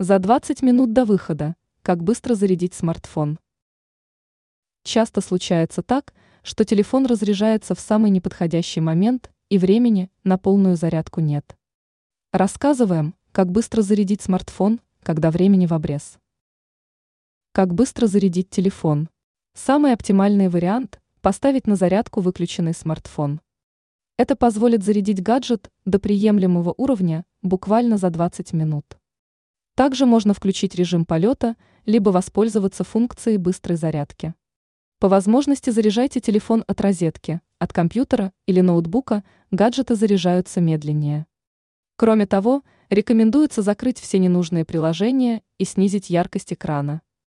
За 20 минут до выхода. Как быстро зарядить смартфон? Часто случается так, что телефон разряжается в самый неподходящий момент и времени на полную зарядку нет. Рассказываем, как быстро зарядить смартфон, когда времени в обрез. Как быстро зарядить телефон? Самый оптимальный вариант – поставить на зарядку выключенный смартфон. Это позволит зарядить гаджет до приемлемого уровня буквально за 20 минут. Также можно включить режим полета, либо воспользоваться функцией быстрой зарядки. По возможности заряжайте телефон от розетки, от компьютера или ноутбука, гаджеты заряжаются медленнее. Кроме того, рекомендуется закрыть все ненужные приложения и снизить яркость экрана.